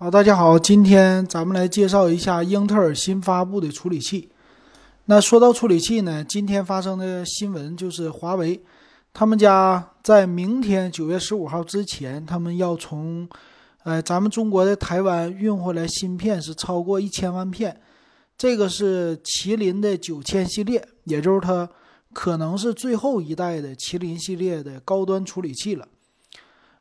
好，大家好，今天咱们来介绍一下英特尔新发布的处理器。那说到处理器呢，今天发生的新闻就是华为，他们家在明天九月十五号之前，他们要从，呃，咱们中国的台湾运回来芯片是超过一千万片，这个是麒麟的九千系列，也就是它可能是最后一代的麒麟系列的高端处理器了。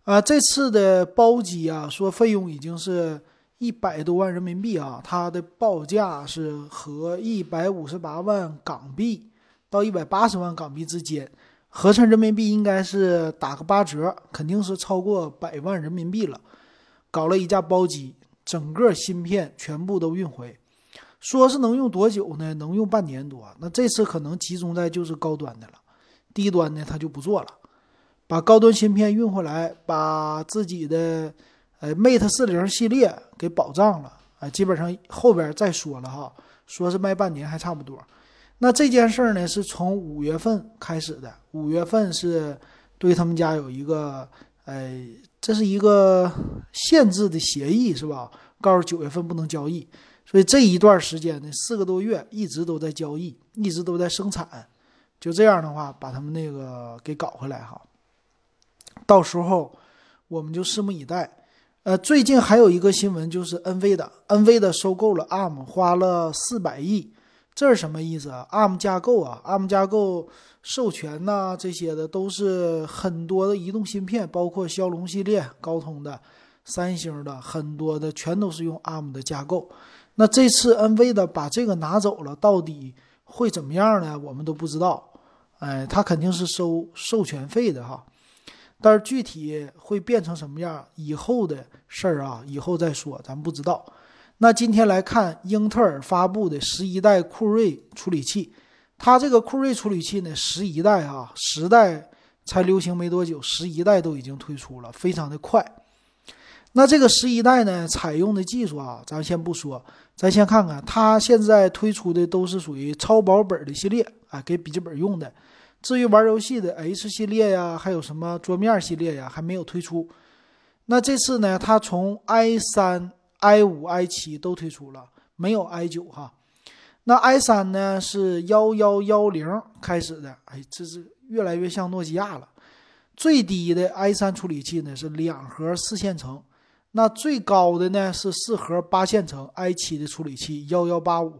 啊，这次的包机啊，说费用已经是一百多万人民币啊，它的报价是和一百五十八万港币到一百八十万港币之间，合成人民币应该是打个八折，肯定是超过百万人民币了。搞了一架包机，整个芯片全部都运回，说是能用多久呢？能用半年多。那这次可能集中在就是高端的了，低端的他就不做了。把高端芯片运回来，把自己的呃 Mate 四零系列给保障了啊，基本上后边再说了哈，说是卖半年还差不多。那这件事儿呢，是从五月份开始的，五月份是对他们家有一个呃，这是一个限制的协议是吧？告诉九月份不能交易，所以这一段时间呢，四个多月一直都在交易，一直都在生产，就这样的话把他们那个给搞回来哈。到时候我们就拭目以待。呃，最近还有一个新闻，就是 NV 的 NV 的收购了 ARM，花了四百亿，这是什么意思啊？ARM 架构啊，ARM 架构授权呐，这些的都是很多的移动芯片，包括骁龙系列、高通的、三星的，很多的全都是用 ARM 的架构。那这次 NV 的把这个拿走了，到底会怎么样呢？我们都不知道。哎，他肯定是收授权费的哈。但是具体会变成什么样，以后的事儿啊，以后再说，咱不知道。那今天来看英特尔发布的十一代酷睿处理器，它这个酷睿处理器呢，十一代啊，十代才流行没多久，十一代都已经推出了，非常的快。那这个十一代呢，采用的技术啊，咱先不说，咱先看看它现在推出的都是属于超薄本的系列啊，给笔记本用的。至于玩游戏的 H 系列呀，还有什么桌面系列呀，还没有推出。那这次呢，它从 i 三、i 五、i 七都推出了，没有 i 九哈。那 i 三呢是幺幺幺零开始的，哎，这是越来越像诺基亚了。最低的 i 三处理器呢是两核四线程，那最高的呢是四核八线程 i 七的处理器幺幺八五，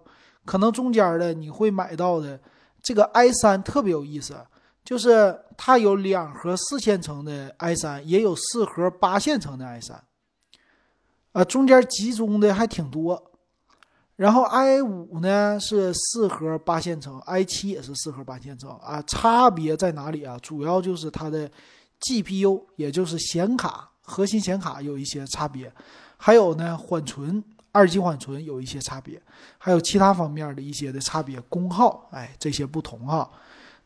可能中间的你会买到的。这个 i 三特别有意思，就是它有两核四线程的 i 三，也有四核八线程的 i 三，啊，中间集中的还挺多。然后 i 五呢是四核八线程，i 七也是四核八线程啊，差别在哪里啊？主要就是它的 GPU，也就是显卡，核心显卡有一些差别，还有呢缓存。二级缓存有一些差别，还有其他方面的一些的差别，功耗，哎，这些不同哈。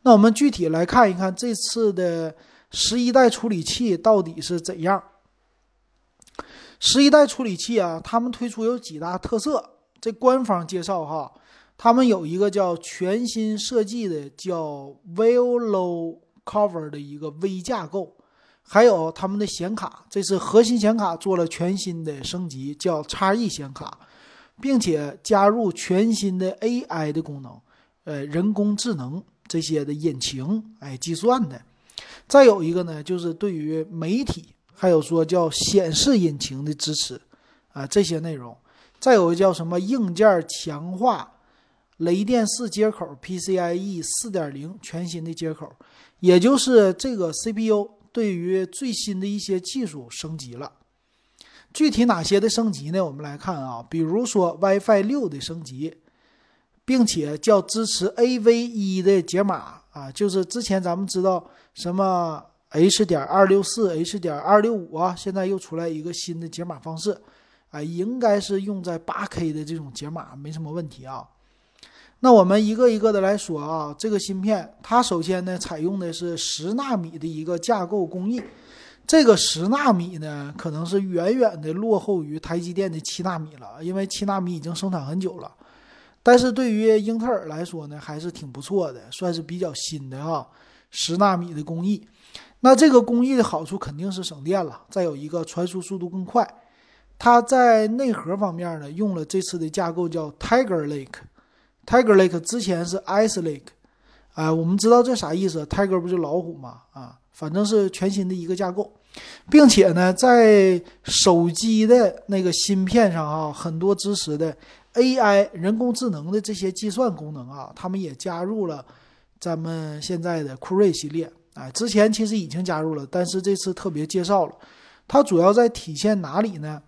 那我们具体来看一看这次的十一代处理器到底是怎样。十一代处理器啊，他们推出有几大特色。这官方介绍哈，他们有一个叫全新设计的叫 Velo Cover 的一个微架构。还有他们的显卡，这是核心显卡做了全新的升级，叫叉 E 显卡，并且加入全新的 AI 的功能，呃，人工智能这些的引擎，哎，计算的。再有一个呢，就是对于媒体，还有说叫显示引擎的支持，啊，这些内容。再有叫什么硬件强化，雷电四接口 PCIe 四点零全新的接口，也就是这个 CPU。对于最新的一些技术升级了，具体哪些的升级呢？我们来看啊，比如说 WiFi 六的升级，并且叫支持 AV 一的解码啊，就是之前咱们知道什么 H 点二六四、H 点二六五啊，现在又出来一个新的解码方式，啊，应该是用在八 K 的这种解码没什么问题啊。那我们一个一个的来说啊，这个芯片它首先呢采用的是十纳米的一个架构工艺，这个十纳米呢可能是远远的落后于台积电的七纳米了，因为七纳米已经生产很久了。但是对于英特尔来说呢，还是挺不错的，算是比较新的哈，十纳米的工艺。那这个工艺的好处肯定是省电了，再有一个传输速度更快。它在内核方面呢，用了这次的架构叫 Tiger Lake。Tiger Lake 之前是 Ice Lake，啊，我们知道这啥意思？Tiger 不就老虎吗？啊，反正是全新的一个架构，并且呢，在手机的那个芯片上啊，很多支持的 AI 人工智能的这些计算功能啊，他们也加入了咱们现在的酷睿系列。哎，之前其实已经加入了，但是这次特别介绍了。它主要在体现哪里呢？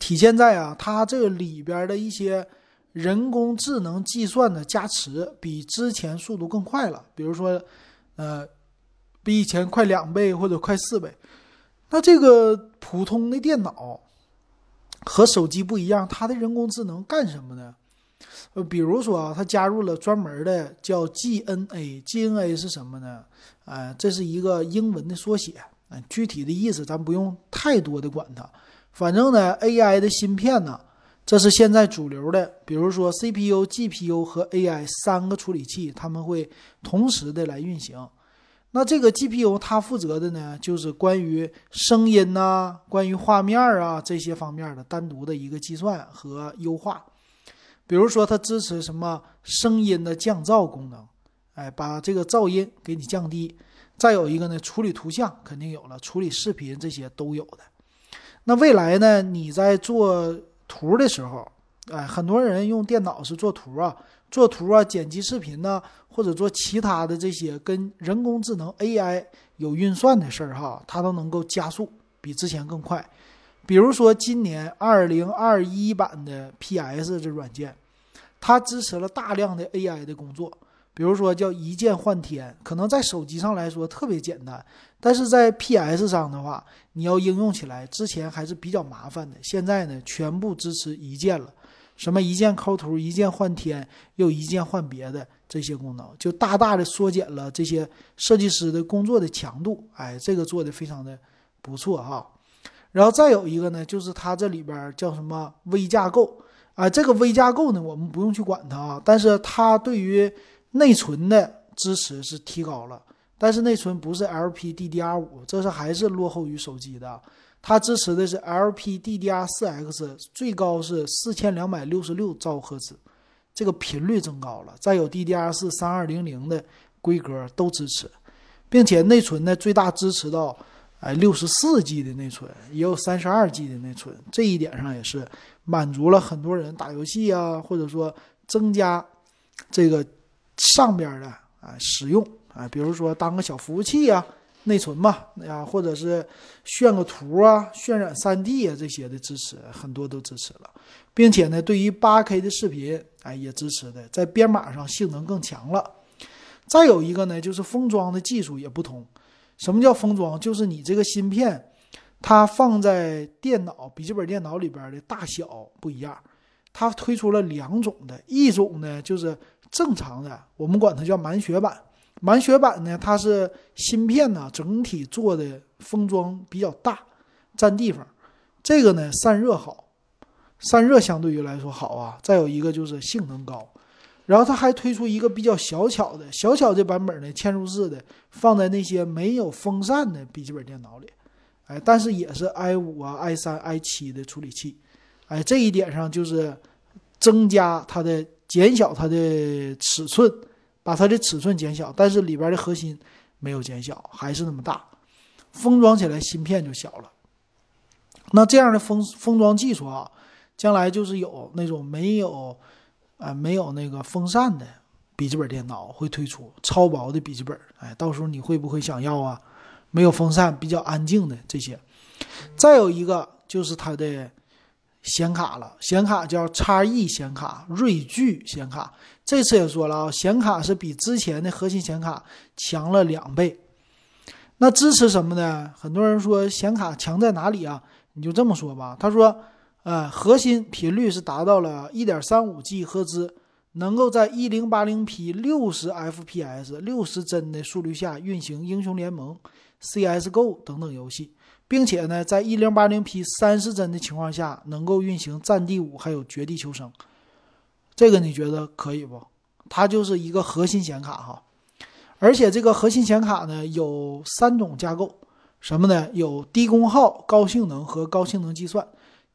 体现在啊，它这里边的一些。人工智能计算的加持比之前速度更快了，比如说，呃，比以前快两倍或者快四倍。那这个普通的电脑和手机不一样，它的人工智能干什么呢？呃，比如说啊，它加入了专门的叫 GNA，GNA 是什么呢？呃，这是一个英文的缩写，呃，具体的意思咱不用太多的管它，反正呢，AI 的芯片呢。这是现在主流的，比如说 CPU、GPU 和 AI 三个处理器，他们会同时的来运行。那这个 GPU 它负责的呢，就是关于声音呐、关于画面啊这些方面的单独的一个计算和优化。比如说它支持什么声音的降噪功能，哎，把这个噪音给你降低。再有一个呢，处理图像肯定有了，处理视频这些都有的。那未来呢，你在做。图的时候，哎，很多人用电脑是做图啊，做图啊，剪辑视频呢，或者做其他的这些跟人工智能 AI 有运算的事儿哈，它都能够加速，比之前更快。比如说今年二零二一版的 PS 这软件，它支持了大量的 AI 的工作。比如说叫一键换天，可能在手机上来说特别简单，但是在 PS 上的话，你要应用起来之前还是比较麻烦的。现在呢，全部支持一键了，什么一键抠图、一键换天，又一键换别的这些功能，就大大的缩减了这些设计师的工作的强度。哎，这个做的非常的不错哈。然后再有一个呢，就是它这里边叫什么微架构啊？这个微架构呢，我们不用去管它啊，但是它对于内存的支持是提高了，但是内存不是 LPDDR5，这是还是落后于手机的。它支持的是 LPDDR4X，最高是四千两百六十六兆赫兹，这个频率增高了。再有 DDR4 三二零零的规格都支持，并且内存呢最大支持到哎六十四 G 的内存，也有三十二 G 的内存，这一点上也是满足了很多人打游戏啊，或者说增加这个。上边的啊使用啊，比如说当个小服务器啊，内存嘛呀，或者是炫个图啊、渲染 3D 啊这些的支持，很多都支持了，并且呢，对于 8K 的视频哎也支持的，在编码上性能更强了。再有一个呢，就是封装的技术也不同。什么叫封装？就是你这个芯片，它放在电脑、笔记本电脑里边的大小不一样。它推出了两种的，一种呢就是。正常的，我们管它叫满血版。满血版呢，它是芯片呢整体做的封装比较大，占地方。这个呢散热好，散热相对于来说好啊。再有一个就是性能高。然后它还推出一个比较小巧的小巧的版本呢，嵌入式的，放在那些没有风扇的笔记本电脑里。哎，但是也是 i 五啊、i 三、i 七的处理器。哎，这一点上就是增加它的。减小它的尺寸，把它的尺寸减小，但是里边的核心没有减小，还是那么大，封装起来芯片就小了。那这样的封封装技术啊，将来就是有那种没有啊没有那个风扇的笔记本电脑会推出超薄的笔记本，哎，到时候你会不会想要啊？没有风扇，比较安静的这些。再有一个就是它的。显卡了，显卡叫叉 E 显卡，锐炬显卡。这次也说了啊，显卡是比之前的核心显卡强了两倍。那支持什么呢？很多人说显卡强在哪里啊？你就这么说吧。他说，呃，核心频率是达到了一点三五 G 赫兹，能够在一零八零 P 六十 FPS 六十帧的速率下运行英雄联盟、CS:GO 等等游戏。并且呢，在一零八零 P 三十帧的情况下，能够运行《战地五》还有《绝地求生》，这个你觉得可以不？它就是一个核心显卡哈，而且这个核心显卡呢有三种架构，什么呢？有低功耗、高性能和高性能计算。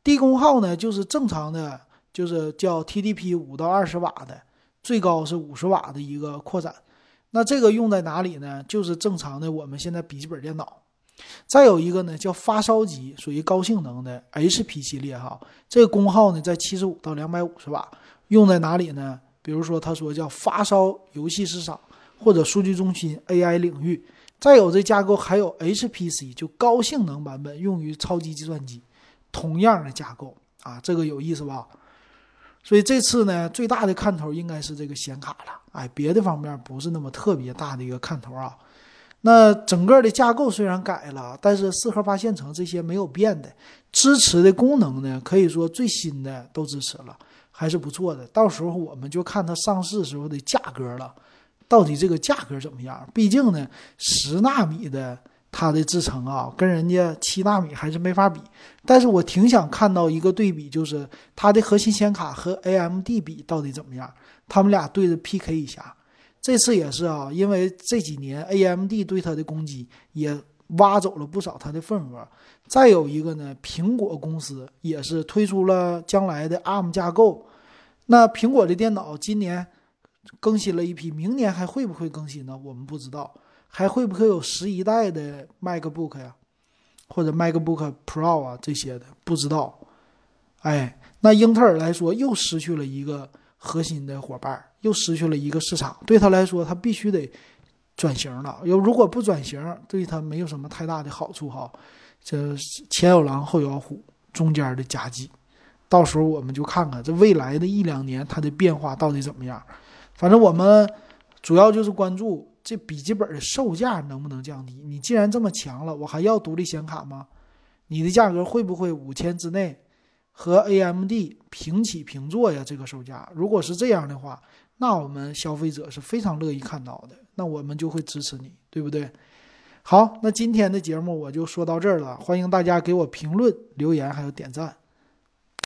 低功耗呢就是正常的，就是叫 TDP 五到二十瓦的，最高是五十瓦的一个扩展。那这个用在哪里呢？就是正常的我们现在笔记本电脑。再有一个呢叫发烧级，属于高性能的 HP 系列哈，这个功耗呢在七十五到两百五十瓦，用在哪里呢？比如说他说叫发烧游戏市场或者数据中心 AI 领域。再有这架构还有 HPC，就高性能版本用于超级计算机，同样的架构啊，这个有意思吧？所以这次呢，最大的看头应该是这个显卡了，哎，别的方面不是那么特别大的一个看头啊。那整个的架构虽然改了，但是四核八线程这些没有变的，支持的功能呢，可以说最新的都支持了，还是不错的。到时候我们就看它上市时候的价格了。到底这个价格怎么样？毕竟呢，十纳米的它的制程啊，跟人家七纳米还是没法比。但是我挺想看到一个对比，就是它的核心显卡和 AMD 比到底怎么样，他们俩对着 PK 一下。这次也是啊，因为这几年 AMD 对它的攻击也挖走了不少它的份额。再有一个呢，苹果公司也是推出了将来的 ARM 架构。那苹果的电脑今年。更新了一批，明年还会不会更新呢？我们不知道，还会不会有十一代的 MacBook 呀，或者 MacBook Pro 啊这些的，不知道。哎，那英特尔来说又失去了一个核心的伙伴，又失去了一个市场，对他来说，他必须得转型了。要如果不转型，对他没有什么太大的好处哈。这前有狼后有虎，中间的夹击，到时候我们就看看这未来的一两年它的变化到底怎么样。反正我们主要就是关注这笔记本的售价能不能降低。你既然这么强了，我还要独立显卡吗？你的价格会不会五千之内和 AMD 平起平坐呀？这个售价，如果是这样的话，那我们消费者是非常乐意看到的，那我们就会支持你，对不对？好，那今天的节目我就说到这儿了，欢迎大家给我评论、留言还有点赞。